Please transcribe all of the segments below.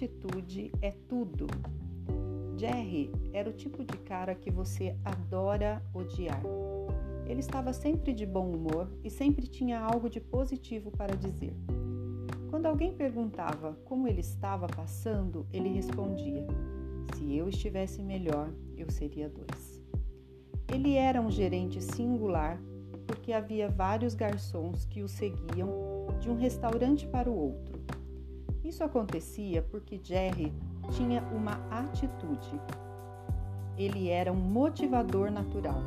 Atitude é tudo. Jerry era o tipo de cara que você adora odiar. Ele estava sempre de bom humor e sempre tinha algo de positivo para dizer. Quando alguém perguntava como ele estava passando, ele respondia: Se eu estivesse melhor, eu seria dois. Ele era um gerente singular porque havia vários garçons que o seguiam de um restaurante para o outro. Isso acontecia porque Jerry tinha uma atitude. Ele era um motivador natural.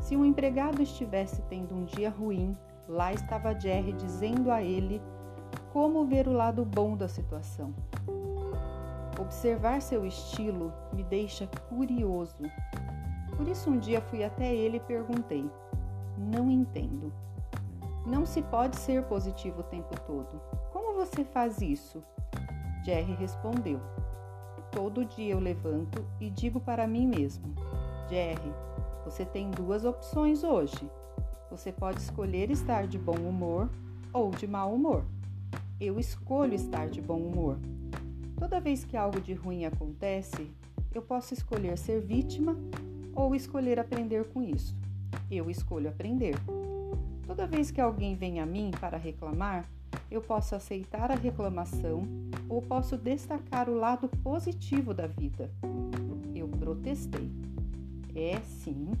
Se um empregado estivesse tendo um dia ruim, lá estava Jerry dizendo a ele como ver o lado bom da situação. Observar seu estilo me deixa curioso. Por isso, um dia fui até ele e perguntei: Não entendo. Não se pode ser positivo o tempo todo. Você faz isso? Jerry respondeu: Todo dia eu levanto e digo para mim mesmo: Jerry, você tem duas opções hoje. Você pode escolher estar de bom humor ou de mau humor eu escolho estar de bom humor. Toda vez que algo de ruim acontece, eu posso escolher ser vítima ou escolher aprender com isso. Eu escolho aprender. Toda vez que alguém vem a mim para reclamar, eu posso aceitar a reclamação ou posso destacar o lado positivo da vida. Eu protestei. É sim,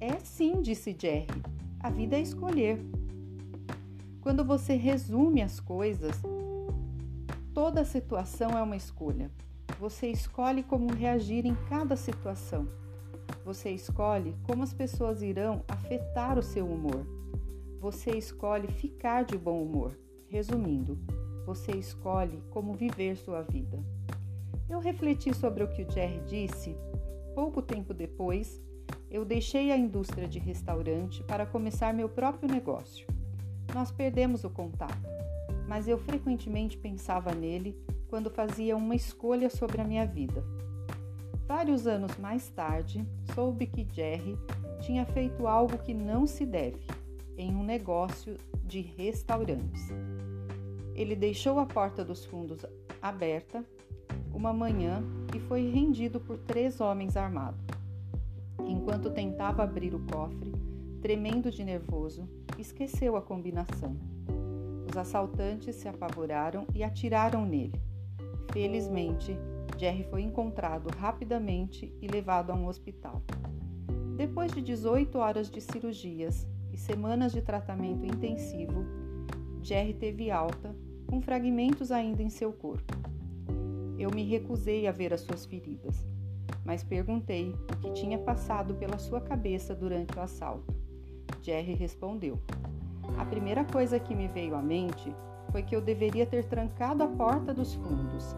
é sim, disse Jerry. A vida é escolher. Quando você resume as coisas, toda situação é uma escolha. Você escolhe como reagir em cada situação. Você escolhe como as pessoas irão afetar o seu humor. Você escolhe ficar de bom humor. Resumindo, você escolhe como viver sua vida. Eu refleti sobre o que o Jerry disse. Pouco tempo depois, eu deixei a indústria de restaurante para começar meu próprio negócio. Nós perdemos o contato, mas eu frequentemente pensava nele quando fazia uma escolha sobre a minha vida. Vários anos mais tarde, soube que Jerry tinha feito algo que não se deve em um negócio de restaurantes. Ele deixou a porta dos fundos aberta uma manhã e foi rendido por três homens armados. Enquanto tentava abrir o cofre, tremendo de nervoso, esqueceu a combinação. Os assaltantes se apavoraram e atiraram nele. Felizmente, Jerry foi encontrado rapidamente e levado a um hospital. Depois de 18 horas de cirurgias e semanas de tratamento intensivo, Jerry teve alta, com fragmentos ainda em seu corpo. Eu me recusei a ver as suas feridas, mas perguntei o que tinha passado pela sua cabeça durante o assalto. Jerry respondeu: A primeira coisa que me veio à mente foi que eu deveria ter trancado a porta dos fundos.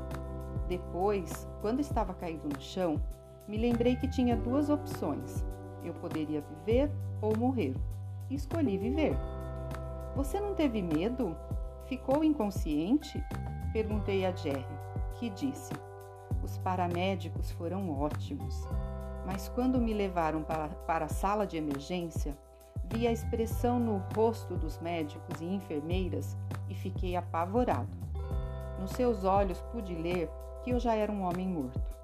Depois, quando estava caído no chão, me lembrei que tinha duas opções: eu poderia viver ou morrer. Escolhi viver. Você não teve medo? Ficou inconsciente? Perguntei a Jerry, que disse: Os paramédicos foram ótimos, mas quando me levaram para, para a sala de emergência, Vi a expressão no rosto dos médicos e enfermeiras e fiquei apavorado. Nos seus olhos pude ler que eu já era um homem morto.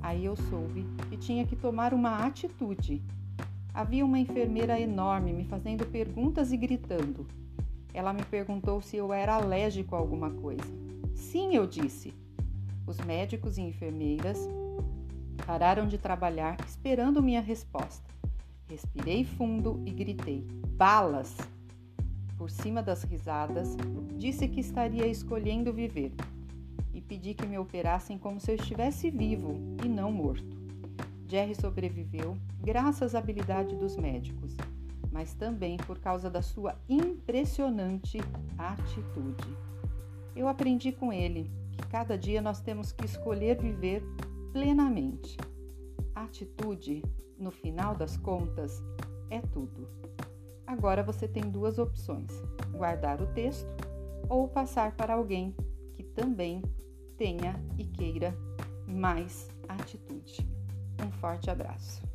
Aí eu soube que tinha que tomar uma atitude. Havia uma enfermeira enorme me fazendo perguntas e gritando. Ela me perguntou se eu era alérgico a alguma coisa. Sim, eu disse. Os médicos e enfermeiras pararam de trabalhar esperando minha resposta. Respirei fundo e gritei: Balas! Por cima das risadas, disse que estaria escolhendo viver e pedi que me operassem como se eu estivesse vivo e não morto. Jerry sobreviveu graças à habilidade dos médicos, mas também por causa da sua impressionante atitude. Eu aprendi com ele que cada dia nós temos que escolher viver plenamente. Atitude no final das contas, é tudo. Agora você tem duas opções: guardar o texto ou passar para alguém que também tenha e queira mais atitude. Um forte abraço.